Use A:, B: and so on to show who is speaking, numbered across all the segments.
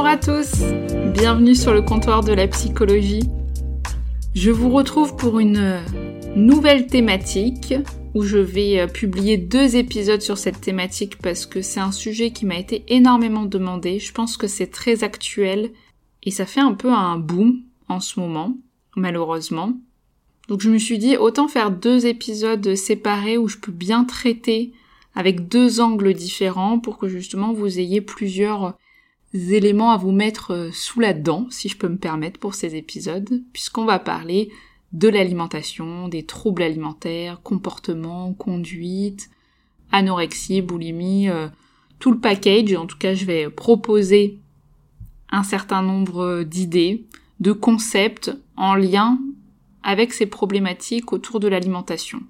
A: Bonjour à tous, bienvenue sur le comptoir de la psychologie. Je vous retrouve pour une nouvelle thématique où je vais euh, publier deux épisodes sur cette thématique parce que c'est un sujet qui m'a été énormément demandé. Je pense que c'est très actuel et ça fait un peu un boom en ce moment, malheureusement. Donc je me suis dit autant faire deux épisodes séparés où je peux bien traiter avec deux angles différents pour que justement vous ayez plusieurs éléments à vous mettre euh, sous la dent, si je peux me permettre, pour ces épisodes, puisqu'on va parler de l'alimentation, des troubles alimentaires, comportement, conduite, anorexie, boulimie, euh, tout le package. En tout cas, je vais proposer un certain nombre d'idées, de concepts en lien avec ces problématiques autour de l'alimentation.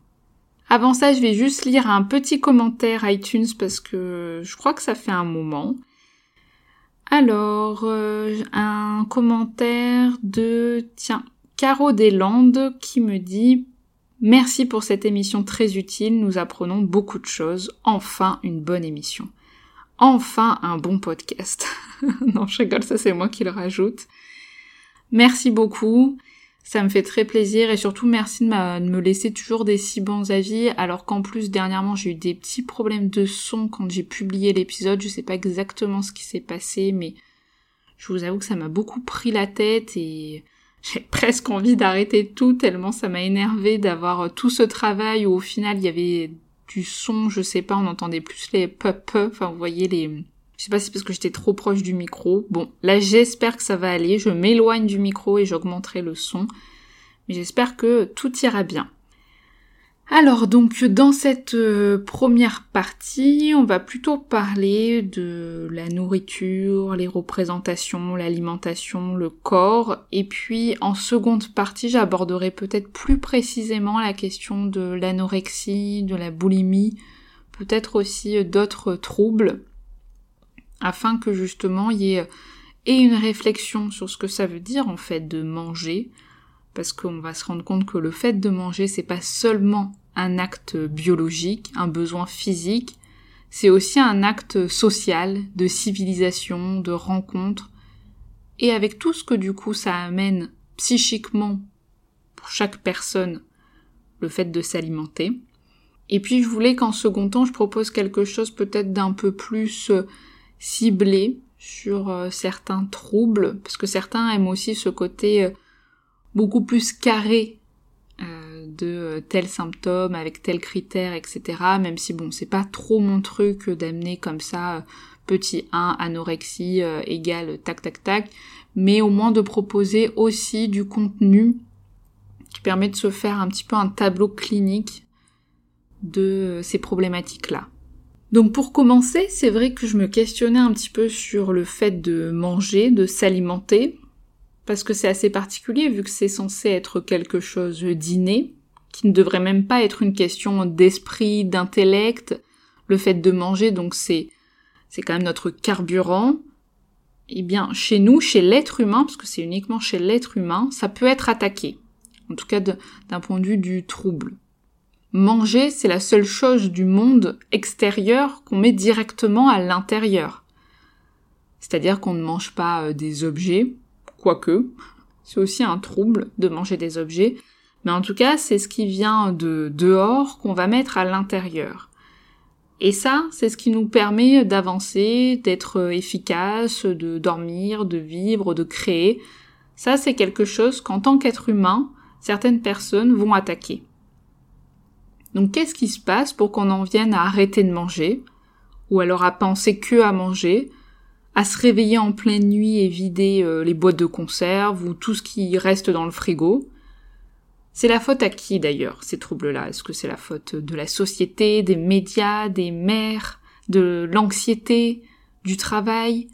A: Avant ça, je vais juste lire un petit commentaire iTunes parce que je crois que ça fait un moment. Alors, euh, un commentaire de, tiens, Caro Deslandes qui me dit Merci pour cette émission très utile, nous apprenons beaucoup de choses. Enfin une bonne émission. Enfin un bon podcast. non, je rigole, ça c'est moi qui le rajoute. Merci beaucoup. Ça me fait très plaisir et surtout merci de, me laisser toujours des si bons avis alors qu'en plus dernièrement j'ai eu des petits problèmes de son quand j'ai publié l'épisode. Je sais pas exactement ce qui s'est passé mais je vous avoue que ça m'a beaucoup pris la tête et j'ai presque envie d'arrêter tout tellement ça m'a énervé d'avoir tout ce travail où au final il y avait du son, je sais pas, on entendait plus les pop enfin vous voyez les je sais pas si c'est parce que j'étais trop proche du micro. Bon, là j'espère que ça va aller. Je m'éloigne du micro et j'augmenterai le son. Mais j'espère que tout ira bien. Alors donc dans cette euh, première partie, on va plutôt parler de la nourriture, les représentations, l'alimentation, le corps, et puis en seconde partie, j'aborderai peut-être plus précisément la question de l'anorexie, de la boulimie, peut-être aussi d'autres troubles afin que justement il y ait et une réflexion sur ce que ça veut dire en fait de manger, parce qu'on va se rendre compte que le fait de manger c'est pas seulement un acte biologique, un besoin physique, c'est aussi un acte social, de civilisation, de rencontre, et avec tout ce que du coup ça amène psychiquement pour chaque personne, le fait de s'alimenter. Et puis je voulais qu'en second temps je propose quelque chose peut-être d'un peu plus euh, ciblé sur euh, certains troubles, parce que certains aiment aussi ce côté euh, beaucoup plus carré euh, de tel symptôme avec tel critère, etc. Même si bon, c'est pas trop mon truc d'amener comme ça petit 1 anorexie égale tac tac tac, mais au moins de proposer aussi du contenu qui permet de se faire un petit peu un tableau clinique de ces problématiques-là. Donc pour commencer, c'est vrai que je me questionnais un petit peu sur le fait de manger, de s'alimenter, parce que c'est assez particulier vu que c'est censé être quelque chose d'inné, qui ne devrait même pas être une question d'esprit, d'intellect. Le fait de manger, donc c'est c'est quand même notre carburant. Eh bien, chez nous, chez l'être humain, parce que c'est uniquement chez l'être humain, ça peut être attaqué. En tout cas, d'un point de vue du trouble. Manger, c'est la seule chose du monde extérieur qu'on met directement à l'intérieur. C'est-à-dire qu'on ne mange pas euh, des objets, quoique, c'est aussi un trouble de manger des objets, mais en tout cas, c'est ce qui vient de dehors qu'on va mettre à l'intérieur. Et ça, c'est ce qui nous permet d'avancer, d'être euh, efficace, de dormir, de vivre, de créer. Ça, c'est quelque chose qu'en tant qu'être humain, certaines personnes vont attaquer. Donc qu'est-ce qui se passe pour qu'on en vienne à arrêter de manger, ou alors à penser que à manger, à se réveiller en pleine nuit et vider euh, les boîtes de conserve ou tout ce qui reste dans le frigo? C'est la faute à qui d'ailleurs ces troubles-là? Est-ce que c'est la faute de la société, des médias, des mères, de l'anxiété, du travail?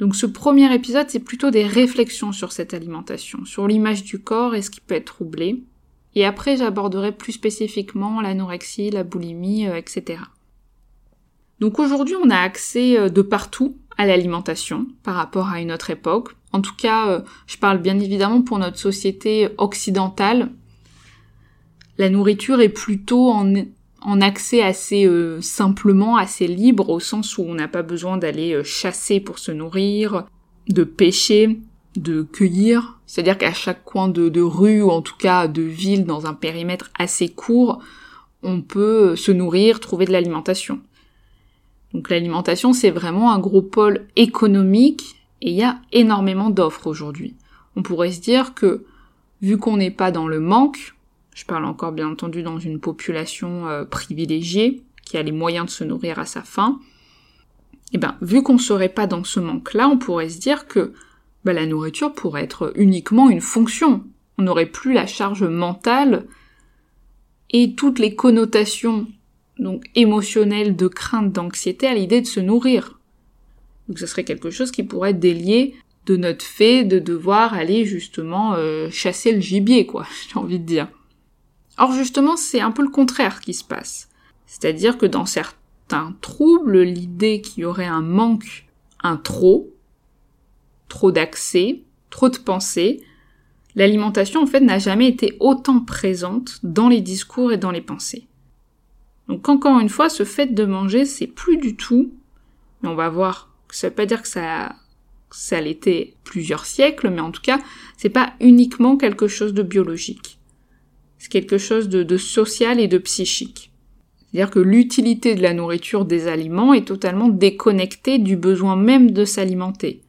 A: Donc ce premier épisode, c'est plutôt des réflexions sur cette alimentation, sur l'image du corps et ce qui peut être troublé. Et après, j'aborderai plus spécifiquement l'anorexie, la boulimie, euh, etc. Donc aujourd'hui, on a accès euh, de partout à l'alimentation par rapport à une autre époque. En tout cas, euh, je parle bien évidemment pour notre société occidentale. La nourriture est plutôt en, accès assez simplement, assez libre, au sens où on n'a pas besoin d'aller chasser pour se nourrir, de pêcher, de cueillir. C'est-à-dire qu'à chaque coin de, rue, ou en tout cas de ville, dans un périmètre assez court, on peut se nourrir, trouver de l'alimentation. Donc l'alimentation, c'est vraiment un gros pôle économique et il y a énormément d'offres aujourd'hui. On pourrait se dire que, vu qu'on n'est pas dans le manque, je parle encore bien entendu dans une population euh, privilégiée, qui a les moyens de se nourrir à sa faim, et eh ben, vu qu'on serait pas dans ce manque-là, on pourrait se dire que ben, la nourriture pourrait être uniquement une fonction. On n'aurait plus la charge mentale et toutes les connotations donc émotionnel, de crainte, d'anxiété à l'idée de se nourrir. Donc ce serait quelque chose qui pourrait être délié de notre fait de devoir aller justement euh, chasser le gibier, quoi, j'ai envie de dire. Or justement, c'est un peu le contraire qui se passe. C'est-à-dire que dans certains troubles, l'idée qu'il y aurait un manque, un trop, trop d'accès, trop de pensée, l'alimentation en fait n'a jamais été autant présente dans les discours et dans les pensées. Donc encore une fois, ce fait de manger, c'est plus du tout, mais on va voir, ça veut pas dire que ça, ça l'était plusieurs siècles, mais en tout cas, c'est pas uniquement quelque chose de biologique. C'est quelque chose de, de social et de psychique. C'est-à-dire que l'utilité de la nourriture des aliments est totalement déconnectée du besoin même de s'alimenter.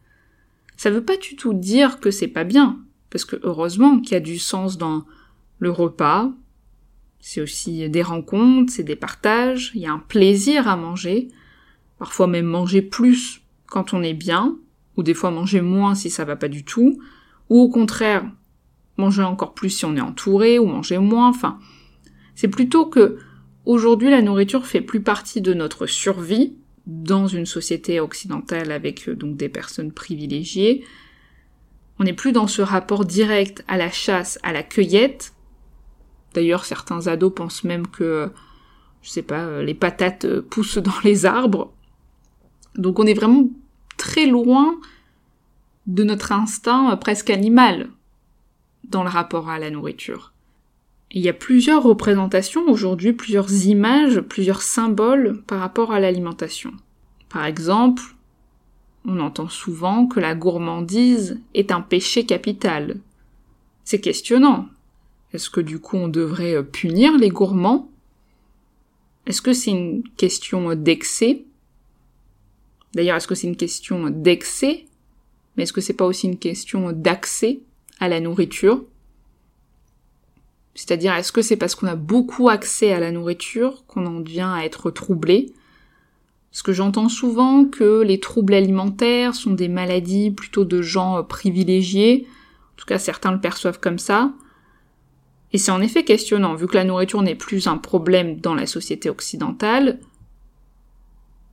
A: Ça veut pas du tout dire que c'est pas bien, parce que heureusement qu'il y a du sens dans le repas, c'est aussi des rencontres, c'est des partages, il y a un plaisir à manger, parfois même manger plus quand on est bien, ou des fois manger moins si ça va pas du tout, ou au contraire, manger encore plus si on est entouré, ou manger moins, enfin. C'est plutôt que aujourd'hui la nourriture fait plus partie de notre survie dans une société occidentale avec euh, donc des personnes privilégiées. On n'est plus dans ce rapport direct à la chasse, à la cueillette, D'ailleurs, certains ados pensent même que, je sais pas, euh, les patates euh, poussent dans les arbres. Donc on est vraiment très loin de notre instinct euh, presque animal dans le rapport à la nourriture. Il y a plusieurs représentations aujourd'hui, plusieurs images, plusieurs symboles par rapport à l'alimentation. Par exemple, on entend souvent que la gourmandise est un péché capital. C'est questionnant, est-ce que du coup on devrait euh, punir les gourmands? Est-ce que c'est une question d'excès? D'ailleurs, est-ce que c'est une question d'excès? Mais est-ce que c'est pas aussi une question d'accès à la nourriture? C'est-à-dire, est-ce que c'est parce qu'on a beaucoup accès à la nourriture qu'on en vient à être troublé? Parce que j'entends souvent que les troubles alimentaires sont des maladies plutôt de gens euh, privilégiés. En tout cas, certains le perçoivent comme ça. Et c'est en effet questionnant, vu que la nourriture n'est plus un problème dans la société occidentale,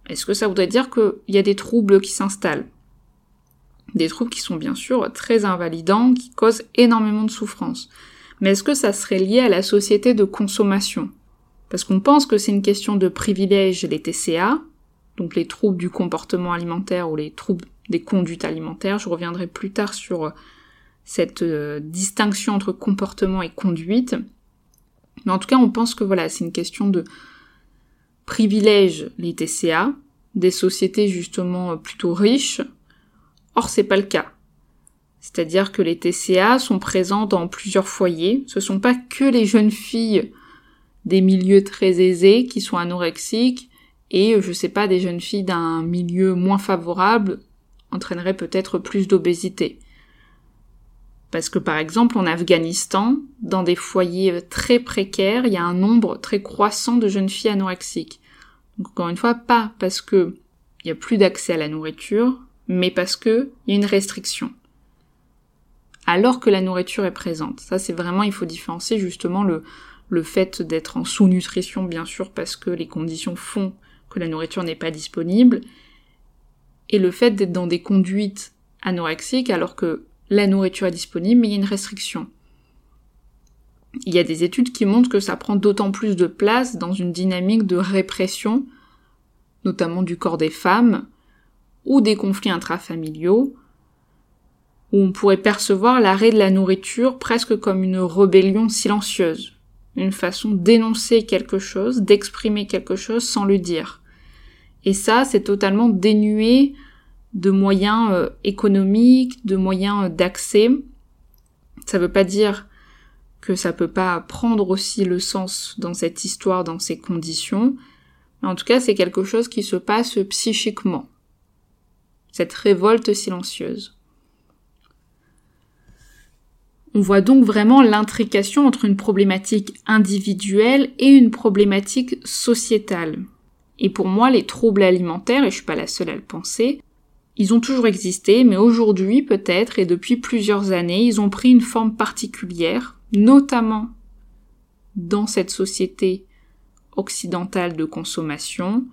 A: est-ce que ça voudrait dire qu'il y a des troubles qui s'installent? Des troubles qui sont bien sûr très invalidants, qui causent énormément de souffrance. Mais est-ce que ça serait lié à la société de consommation? Parce qu'on pense que c'est une question de privilège des TCA, donc les troubles du comportement alimentaire ou les troubles des conduites alimentaires. Je reviendrai plus tard sur cette euh, distinction entre comportement et conduite. Mais en tout cas, on pense que voilà, c'est une question de privilège les TCA, des sociétés justement euh, plutôt riches. Or, c'est pas le cas. C'est-à-dire que les TCA sont présents dans plusieurs foyers. Ce sont pas que les jeunes filles des milieux très aisés qui sont anorexiques et, je sais pas, des jeunes filles d'un milieu moins favorable entraîneraient peut-être plus d'obésité. Parce que par exemple en Afghanistan, dans des foyers très précaires, il y a un nombre très croissant de jeunes filles anorexiques. Donc encore une fois, pas parce que il n'y a plus d'accès à la nourriture, mais parce que il y a une restriction. Alors que la nourriture est présente. Ça, c'est vraiment, il faut différencier justement le, le fait d'être en sous-nutrition, bien sûr, parce que les conditions font que la nourriture n'est pas disponible, et le fait d'être dans des conduites anorexiques alors que la nourriture est disponible, mais il y a une restriction. Il y a des études qui montrent que ça prend d'autant plus de place dans une dynamique de répression, notamment du corps des femmes, ou des conflits intrafamiliaux, où on pourrait percevoir l'arrêt de la nourriture presque comme une rébellion silencieuse, une façon d'énoncer quelque chose, d'exprimer quelque chose sans le dire. Et ça, c'est totalement dénué de moyens euh, économiques, de moyens d'accès. Ça veut pas dire que ça peut pas prendre aussi le sens dans cette histoire, dans ces conditions, mais en tout cas c'est quelque chose qui se passe psychiquement. Cette révolte silencieuse. On voit donc vraiment l'intrication entre une problématique individuelle et une problématique sociétale. Et pour moi, les troubles alimentaires, et je suis pas la seule à le penser, ils ont toujours existé, mais aujourd'hui peut-être, et depuis plusieurs années, ils ont pris une forme particulière, notamment dans cette société occidentale de consommation,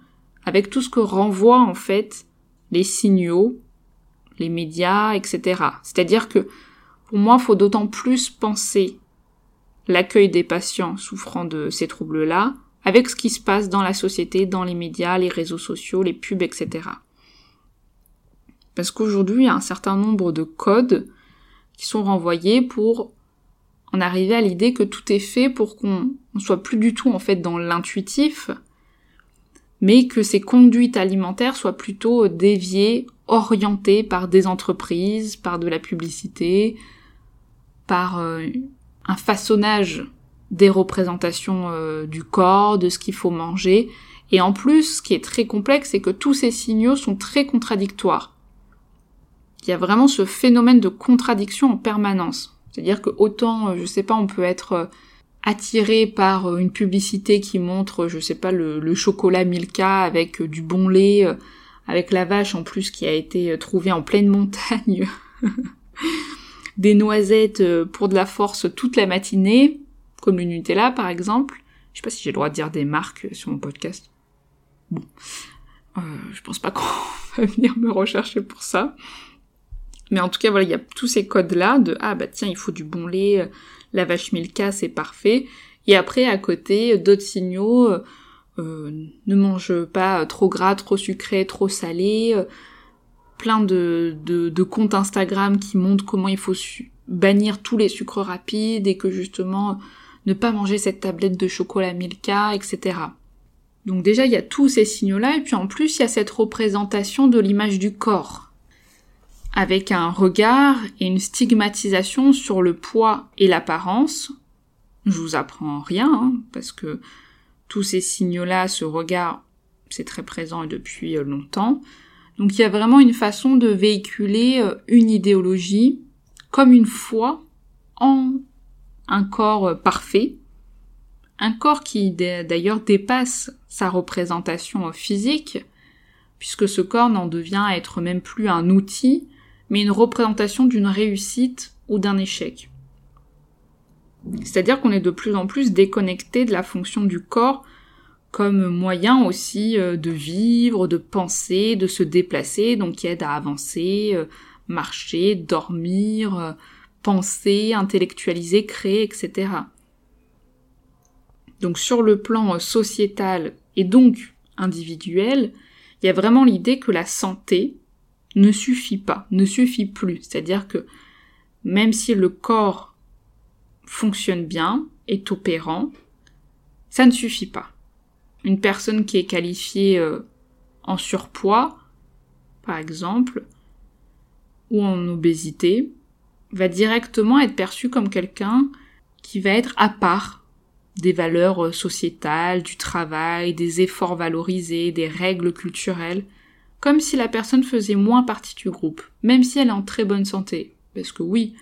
A: avec tout ce que renvoient en fait les signaux, les médias, etc. C'est-à-dire que pour moi, il faut d'autant plus penser l'accueil des patients souffrant de ces troubles-là avec ce qui se passe dans la société, dans les médias, les réseaux sociaux, les pubs, etc. Parce qu'aujourd'hui, il y a un certain nombre de codes qui sont renvoyés pour en arriver à l'idée que tout est fait pour qu'on ne soit plus du tout en fait dans l'intuitif, mais que ces conduites alimentaires soient plutôt déviées, orientées par des entreprises, par de la publicité, par euh, un façonnage des représentations euh, du corps, de ce qu'il faut manger. Et en plus, ce qui est très complexe, c'est que tous ces signaux sont très contradictoires. Il y a vraiment ce phénomène de contradiction en permanence. C'est-à-dire que autant, euh, je sais pas, on peut être attiré par euh, une publicité qui montre, je sais pas, le, chocolat Milka avec du bon lait, avec la vache en plus qui a été trouvée en pleine montagne, des noisettes pour de la force toute la matinée, comme le Nutella par exemple. Je sais pas si j'ai le droit de dire des marques sur mon podcast. Bon, je pense pas qu'on va venir me rechercher pour ça. Mais en tout cas, voilà, il y a tous ces codes-là de ah bah tiens, il faut du bon lait, euh, la vache Milka, c'est parfait. Et après, à côté, d'autres signaux, euh, euh, ne mange pas trop gras, trop sucré, trop salé, plein de, de, comptes Instagram qui montrent comment il faut bannir tous les sucres rapides et que justement ne pas manger cette tablette de chocolat Milka, etc. Donc déjà, il y a tous ces signaux-là, et puis en plus, il y a cette représentation de l'image du corps avec un regard et une stigmatisation sur le poids et l'apparence. Je vous apprends rien, hein, parce que tous ces signaux-là, ce regard, c'est très présent depuis euh, longtemps. Donc il y a vraiment une façon de véhiculer euh, une idéologie comme une foi en un corps euh, parfait, un corps qui d'ailleurs dépasse sa représentation physique, puisque ce corps n'en devient être même plus un outil, mais une représentation d'une réussite ou d'un échec. C'est-à-dire qu'on est de plus en plus déconnecté de la fonction du corps comme moyen aussi euh, de vivre, de penser, de se déplacer, donc qui aide à avancer, euh, marcher, dormir, euh, penser, intellectualiser, créer, etc. Donc sur le plan sociétal et donc individuel, il y a vraiment l'idée que la santé, ne suffit pas, ne suffit plus. C'est-à-dire que même si le corps fonctionne bien, est opérant, ça ne suffit pas. Une personne qui est qualifiée euh, en surpoids, par exemple, ou en obésité, va directement être perçue comme quelqu'un qui va être à part des valeurs euh, sociétales, du travail, des efforts valorisés, des règles culturelles comme si la personne faisait moins partie du groupe, même si elle est en très bonne santé. Parce que oui,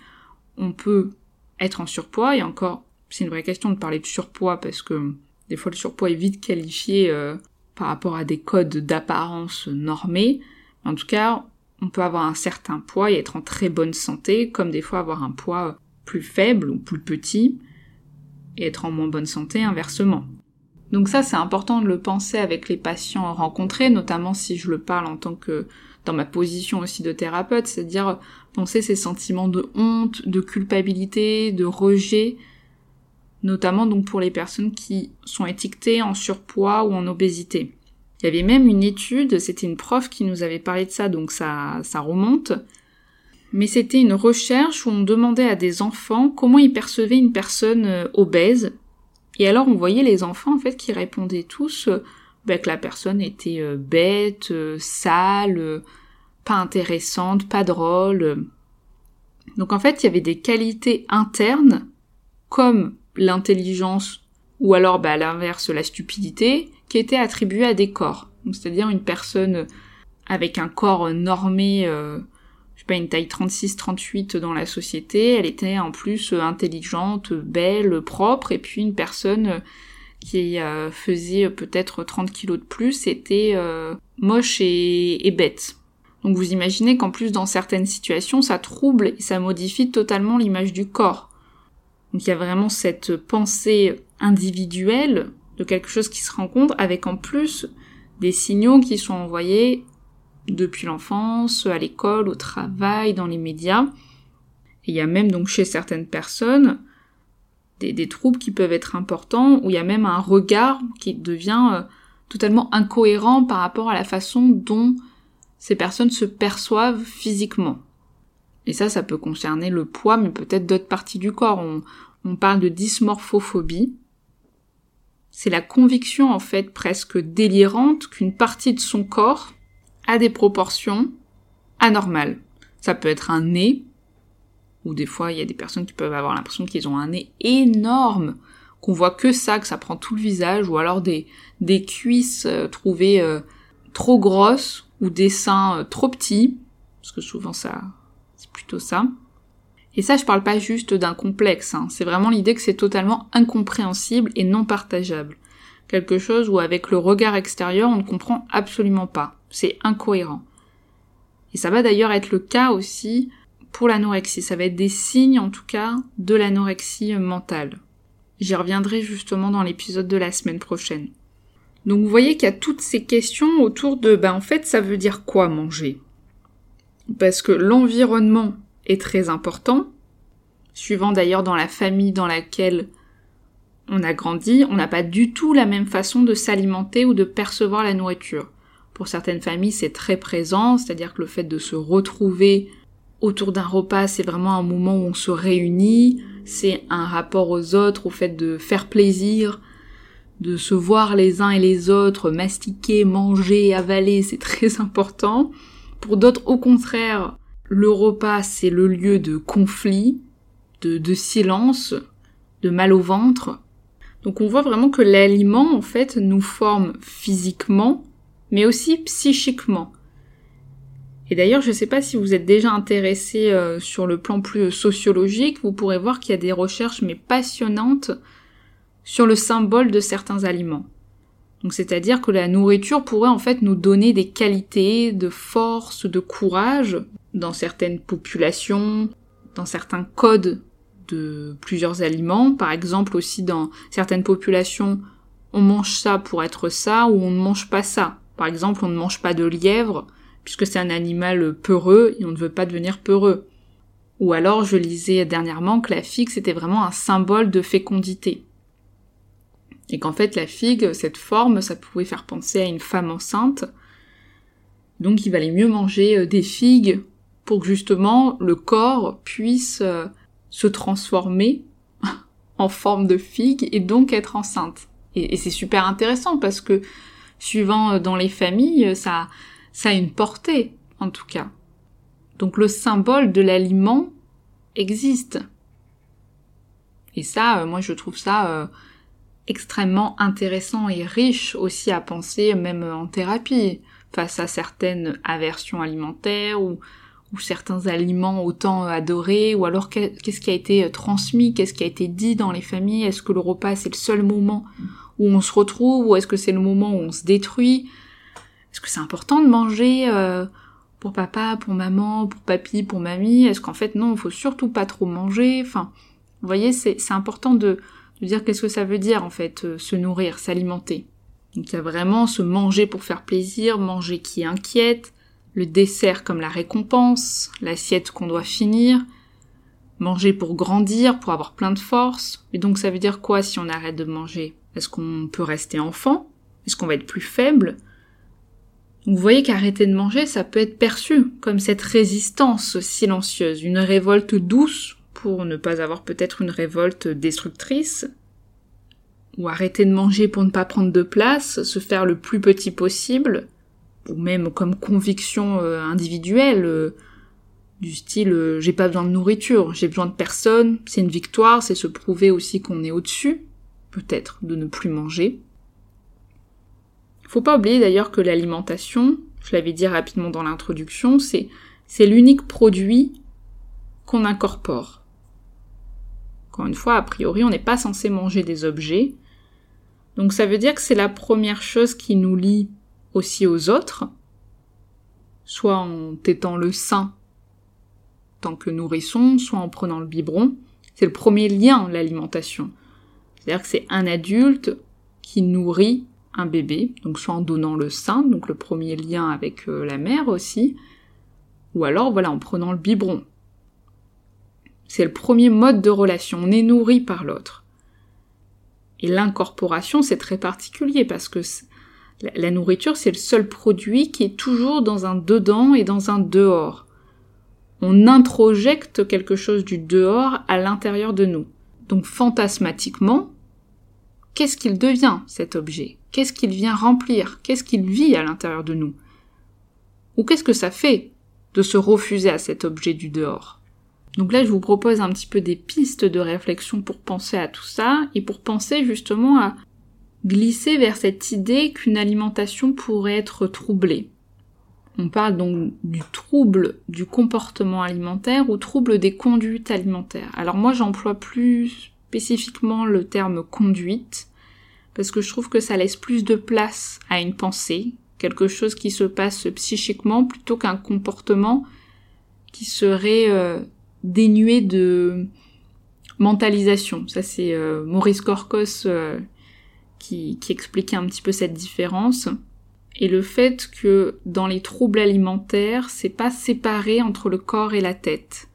A: on peut être en surpoids, et encore, c'est une vraie question de parler de surpoids, parce que des fois le surpoids est vite qualifié euh, par rapport à des codes d'apparence normés. En tout cas, on peut avoir un certain poids et être en très bonne santé, comme des fois avoir un poids plus faible ou plus petit et être en moins bonne santé inversement. Donc ça, c'est important de le penser avec les patients rencontrés, notamment si je le parle en tant que dans ma position aussi de thérapeute, c'est-à-dire penser ces sentiments de honte, de culpabilité, de rejet, notamment donc pour les personnes qui sont étiquetées en surpoids ou en obésité. Il y avait même une étude, c'était une prof qui nous avait parlé de ça, donc ça, ça remonte, mais c'était une recherche où on demandait à des enfants comment ils percevaient une personne euh, obèse, et alors on voyait les enfants en fait qui répondaient tous euh, bah, que la personne était euh, bête, sale, pas intéressante, pas drôle. Donc en fait il y avait des qualités internes comme l'intelligence ou alors bah, à l'inverse la stupidité qui étaient attribuées à des corps. c'est-à-dire une personne avec un corps normé, euh, pas, une taille 36-38 dans la société, elle était en plus intelligente, belle, propre, et puis une personne qui euh, faisait peut-être 30 kilos de plus était euh, moche et bête. Donc vous imaginez qu'en plus dans certaines situations ça trouble et ça modifie totalement l'image du corps. Donc il y a vraiment cette pensée individuelle de quelque chose qui se rencontre avec en plus des signaux qui sont envoyés depuis l'enfance, à l'école, au travail, dans les médias. Et il y a même donc chez certaines personnes des, troubles qui peuvent être importants, où il y a même un regard qui devient euh, totalement incohérent par rapport à la façon dont ces personnes se perçoivent physiquement. Et ça, ça peut concerner le poids, mais peut-être d'autres parties du corps. On parle de dysmorphophobie. C'est la conviction, en fait, presque délirante qu'une partie de son corps a des proportions anormales. Ça peut être un nez, ou des fois, il y a des personnes qui peuvent avoir l'impression qu'ils ont un nez énorme, qu'on voit que ça, que ça prend tout le visage, ou alors des, cuisses euh, trouvées euh, trop grosses, ou des seins euh, trop petits, parce que souvent ça, c'est plutôt ça. Et ça, je parle pas juste d'un complexe, hein. c'est vraiment l'idée que c'est totalement incompréhensible et non partageable. Quelque chose où avec le regard extérieur, on ne comprend absolument pas. C'est incohérent. Et ça va d'ailleurs être le cas aussi pour l'anorexie. Ça va être des signes, en tout cas, de l'anorexie mentale. J'y reviendrai justement dans l'épisode de la semaine prochaine. Donc vous voyez qu'il y a toutes ces questions autour de, ben en fait, ça veut dire quoi manger? Parce que l'environnement est très important. Suivant d'ailleurs dans la famille dans laquelle on a grandi, on n'a pas du tout la même façon de s'alimenter ou de percevoir la nourriture. Pour certaines familles, c'est très présent, c'est-à-dire que le fait de se retrouver autour d'un repas, c'est vraiment un moment où on se réunit, c'est un rapport aux autres, au fait de faire plaisir, de se voir les uns et les autres, mastiquer, manger, avaler, c'est très important. Pour d'autres, au contraire, le repas, c'est le lieu de conflit, de, silence, de mal au ventre. Donc on voit vraiment que l'aliment, en fait, nous forme physiquement, mais aussi psychiquement. Et d'ailleurs, je ne sais pas si vous êtes déjà intéressé euh, sur le plan plus sociologique, vous pourrez voir qu'il y a des recherches mais passionnantes sur le symbole de certains aliments. Donc c'est-à-dire que la nourriture pourrait en fait nous donner des qualités de force, de courage dans certaines populations, dans certains codes plusieurs aliments. Par exemple aussi dans certaines populations, on mange ça pour être ça ou on ne mange pas ça. Par exemple, on ne mange pas de lièvre puisque c'est un animal peureux et on ne veut pas devenir peureux. Ou alors je lisais dernièrement que la figue c'était vraiment un symbole de fécondité. Et qu'en fait, la figue, cette forme, ça pouvait faire penser à une femme enceinte. Donc il valait mieux manger euh, des figues pour que justement le corps puisse euh, se transformer en forme de figue et donc être enceinte. Et, c'est super intéressant parce que suivant euh, dans les familles, ça, ça a une portée en tout cas. Donc le symbole de l'aliment existe. Et ça, moi je trouve ça extrêmement intéressant et riche aussi à penser même en thérapie face à certaines aversions alimentaires ou, ou certains aliments autant adorés ou alors qu'est-ce qui a été transmis, qu'est-ce qui a été dit dans les familles, est-ce que le repas c'est le seul moment où on se retrouve, ou est-ce que c'est le moment où on se détruit? Est-ce que c'est important de manger euh, pour papa, pour maman, pour papy, pour mamie? Est-ce qu'en fait non, il faut surtout pas trop manger? Enfin, vous voyez, c'est important de, de dire qu'est-ce que ça veut dire en fait, euh, se nourrir, s'alimenter. Donc il y a vraiment se manger pour faire plaisir, manger qui inquiète, le dessert comme la récompense, l'assiette qu'on doit finir, manger pour grandir, pour avoir plein de force. Et donc ça veut dire quoi si on arrête de manger? Est-ce qu'on peut rester enfant? Est-ce qu'on va être plus faible? Vous voyez qu'arrêter de manger, ça peut être perçu comme cette résistance silencieuse, une révolte douce pour ne pas avoir peut-être une révolte destructrice, ou arrêter de manger pour ne pas prendre de place, se faire le plus petit possible, ou même comme conviction euh, individuelle, euh, du style euh, j'ai pas besoin de nourriture, j'ai besoin de personne, c'est une victoire, c'est se prouver aussi qu'on est au-dessus, peut-être, de ne plus manger. Faut pas oublier d'ailleurs que l'alimentation, je l'avais dit rapidement dans l'introduction, c'est, c'est l'unique produit qu'on incorpore. Encore une fois, a priori, on n'est pas censé manger des objets. Donc ça veut dire que c'est la première chose qui nous lie aussi aux autres, soit en tétant le sein tant que nourrisson, soit en prenant le biberon. C'est le premier lien, l'alimentation. C'est-à-dire que c'est un adulte qui nourrit un bébé, donc soit en donnant le sein, donc le premier lien avec euh, la mère aussi, ou alors voilà en prenant le biberon. C'est le premier mode de relation, on est nourri par l'autre. Et l'incorporation, c'est très particulier parce que la nourriture, c'est le seul produit qui est toujours dans un dedans et dans un dehors. On introjecte quelque chose du dehors à l'intérieur de nous. Donc fantasmatiquement, qu'est-ce qu'il devient cet objet? Qu'est-ce qu'il vient remplir? Qu'est-ce qu'il vit à l'intérieur de nous? Ou qu'est-ce que ça fait de se refuser à cet objet du dehors? Donc là, je vous propose un petit peu des pistes de réflexion pour penser à tout ça et pour penser justement à glisser vers cette idée qu'une alimentation pourrait être troublée. On parle donc du trouble du comportement alimentaire ou trouble des conduites alimentaires. Alors moi j'emploie plus spécifiquement le terme conduite parce que je trouve que ça laisse plus de place à une pensée, quelque chose qui se passe psychiquement plutôt qu'un comportement qui serait euh, dénué de mentalisation. Ça c'est euh, Maurice Corcos euh, qui, expliquait un petit peu cette différence. Et le fait que dans les troubles alimentaires, c'est pas séparé entre le corps et la tête.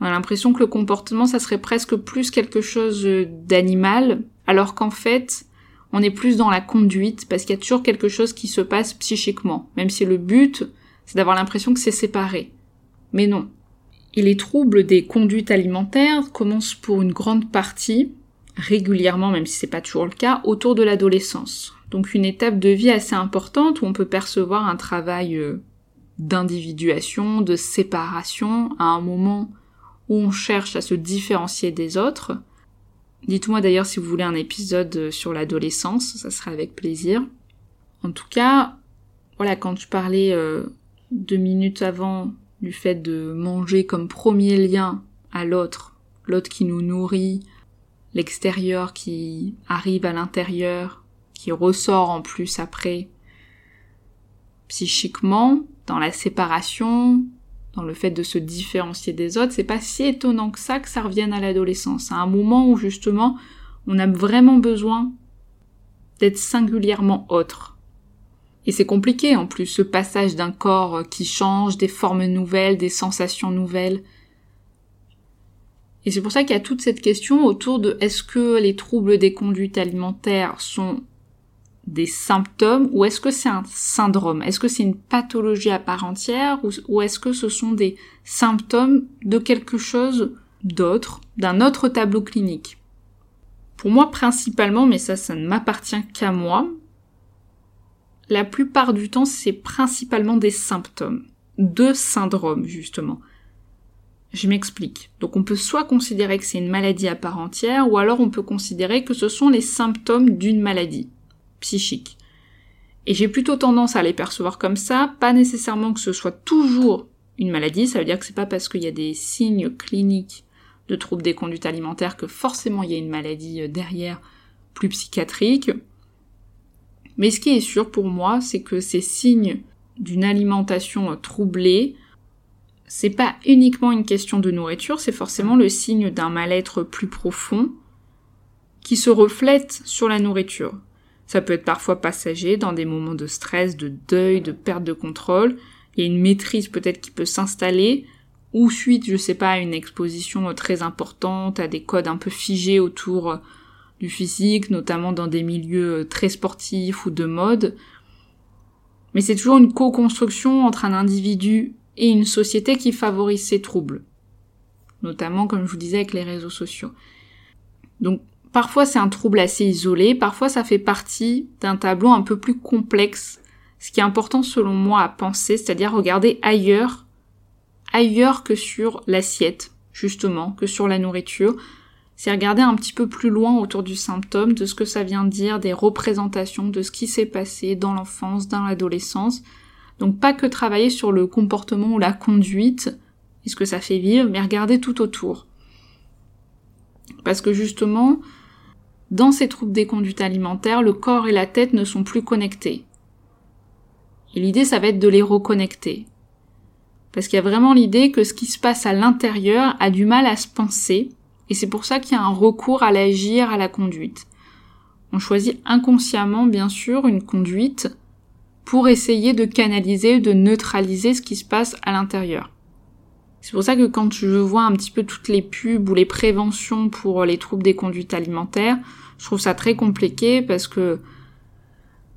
A: On a l'impression que le comportement, ça serait presque plus quelque chose d'animal, alors qu'en fait, on est plus dans la conduite parce qu'il y a toujours quelque chose qui se passe psychiquement, même si le but, c'est d'avoir l'impression que c'est séparé. Mais non. Et les troubles des conduites alimentaires commencent pour une grande partie, régulièrement, même si c'est pas toujours le cas, autour de l'adolescence. Donc une étape de vie assez importante où on peut percevoir un travail euh, d'individuation, de séparation, à un moment où on cherche à se différencier des autres, Dites-moi d'ailleurs si vous voulez un épisode sur l'adolescence, ça serait avec plaisir. En tout cas, voilà, quand tu parlais euh, deux minutes avant du fait de manger comme premier lien à l'autre, l'autre qui nous nourrit, l'extérieur qui arrive à l'intérieur, qui ressort en plus après, psychiquement, dans la séparation, dans le fait de se différencier des autres, c'est pas si étonnant que ça que ça revienne à l'adolescence, à un moment où justement on a vraiment besoin d'être singulièrement autre. Et c'est compliqué en plus, ce passage d'un corps qui change, des formes nouvelles, des sensations nouvelles. Et c'est pour ça qu'il y a toute cette question autour de est-ce que les troubles des conduites alimentaires sont des symptômes ou est-ce que c'est un syndrome? Est-ce que c'est une pathologie à part entière ou, est-ce que ce sont des symptômes de quelque chose d'autre, d'un autre tableau clinique? Pour moi principalement, mais ça ça ne m'appartient qu'à moi, la plupart du temps c'est principalement des symptômes, de syndromes justement. Je m'explique. Donc on peut soit considérer que c'est une maladie à part entière, ou alors on peut considérer que ce sont les symptômes d'une maladie psychique. Et j'ai plutôt tendance à les percevoir comme ça, pas nécessairement que ce soit toujours une maladie, ça veut dire que c'est pas parce qu'il y a des signes cliniques de troubles des conduites alimentaires que forcément il y a une maladie euh, derrière plus psychiatriques. Mais ce qui est sûr pour moi, c'est que ces signes d'une alimentation troublée, c'est pas uniquement une question de nourriture, c'est forcément le signe d'un mal-être plus profond qui se reflète sur la nourriture. Ça peut être parfois passager dans des moments de stress, de deuil, de perte de contrôle. Il y a une maîtrise peut-être qui peut s'installer, ou suite, je sais pas, à une exposition très importante, à des codes un peu figés autour du physique, notamment dans des milieux très sportifs ou de mode. Mais c'est toujours une co-construction entre un individu et une société qui favorise ces troubles. Notamment, comme je vous disais, avec les réseaux sociaux. Donc, Parfois c'est un trouble assez isolé, parfois ça fait partie d'un tableau un peu plus complexe. Ce qui est important selon moi à penser, c'est-à-dire regarder ailleurs, ailleurs que sur l'assiette, justement, que sur la nourriture. C'est regarder un petit peu plus loin autour du symptôme, de ce que ça vient dire, des représentations, de ce qui s'est passé dans l'enfance, dans l'adolescence. Donc pas que travailler sur le comportement ou la conduite, et ce que ça fait vivre, mais regarder tout autour. Parce que justement, dans ces troubles des conduites alimentaires, le corps et la tête ne sont plus connectés. Et l'idée, ça va être de les reconnecter. Parce qu'il y a vraiment l'idée que ce qui se passe à l'intérieur a du mal à se penser, et c'est pour ça qu'il y a un recours à l'agir, à la conduite. On choisit inconsciemment, bien sûr, une conduite pour essayer de canaliser, de neutraliser ce qui se passe à l'intérieur. C'est pour ça que quand je vois un petit peu toutes les pubs ou les préventions pour les troubles des conduites alimentaires, je trouve ça très compliqué parce que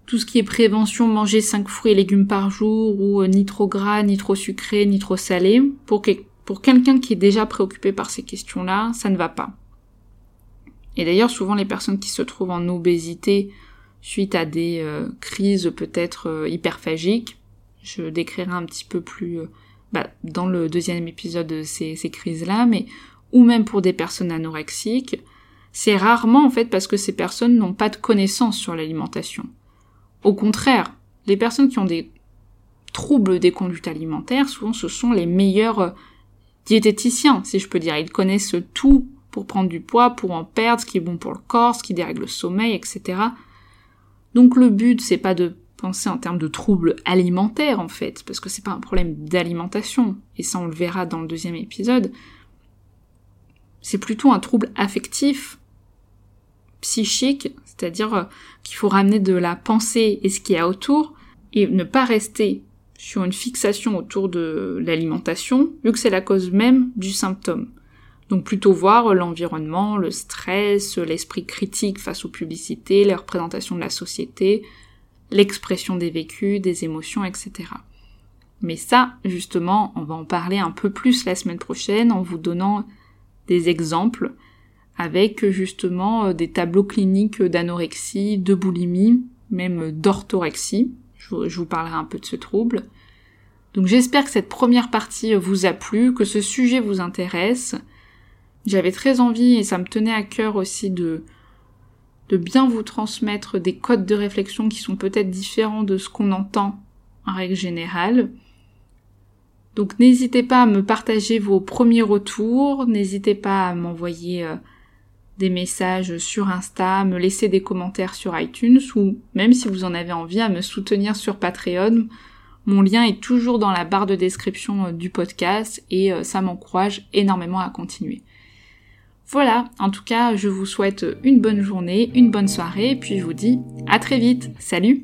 A: tout ce qui est prévention, manger 5 fruits et légumes par jour, ou euh, ni trop gras, ni trop sucré, ni trop salé, pour, pour quelqu'un qui est déjà préoccupé par ces questions-là, ça ne va pas. Et d'ailleurs, souvent les personnes qui se trouvent en obésité suite à des euh, crises peut-être euh, hyperphagiques, je décrirai un petit peu plus bah, dans le deuxième épisode de ces, ces crises-là, mais ou même pour des personnes anorexiques, c'est rarement en fait parce que ces personnes n'ont pas de connaissances sur l'alimentation. Au contraire, les personnes qui ont des troubles des conduites alimentaires, souvent ce sont les meilleurs euh, diététiciens, si je peux dire. Ils connaissent tout pour prendre du poids, pour en perdre, ce qui est bon pour le corps, ce qui dérègle le sommeil, etc. Donc le but, c'est pas de penser en termes de troubles alimentaires en fait, parce que c'est pas un problème d'alimentation, et ça on le verra dans le deuxième épisode. C'est plutôt un trouble affectif, psychique, c'est-à-dire euh, qu'il faut ramener de la pensée et ce qu'il y a autour, et ne pas rester sur une fixation autour de l'alimentation, vu que c'est la cause même du symptôme. Donc plutôt voir l'environnement, le stress, l'esprit critique face aux publicités, les représentations de la société, l'expression des vécus, des émotions, etc. Mais ça, justement, on va en parler un peu plus la semaine prochaine en vous donnant des exemples avec justement des tableaux cliniques d'anorexie, de boulimie, même d'orthorexie. Je vous parlerai un peu de ce trouble. Donc j'espère que cette première partie vous a plu, que ce sujet vous intéresse. J'avais très envie et ça me tenait à cœur aussi de, bien vous transmettre des codes de réflexion qui sont peut-être différents de ce qu'on entend en règle générale. Donc n'hésitez pas à me partager vos premiers retours, n'hésitez pas à m'envoyer euh, des messages sur Insta, me laisser des commentaires sur iTunes ou même si vous en avez envie à me soutenir sur Patreon. Mon lien est toujours dans la barre de description euh, du podcast et euh, ça m'encourage énormément à continuer. Voilà, en tout cas, je vous souhaite une bonne journée, une bonne soirée, puis je vous dis à très vite. Salut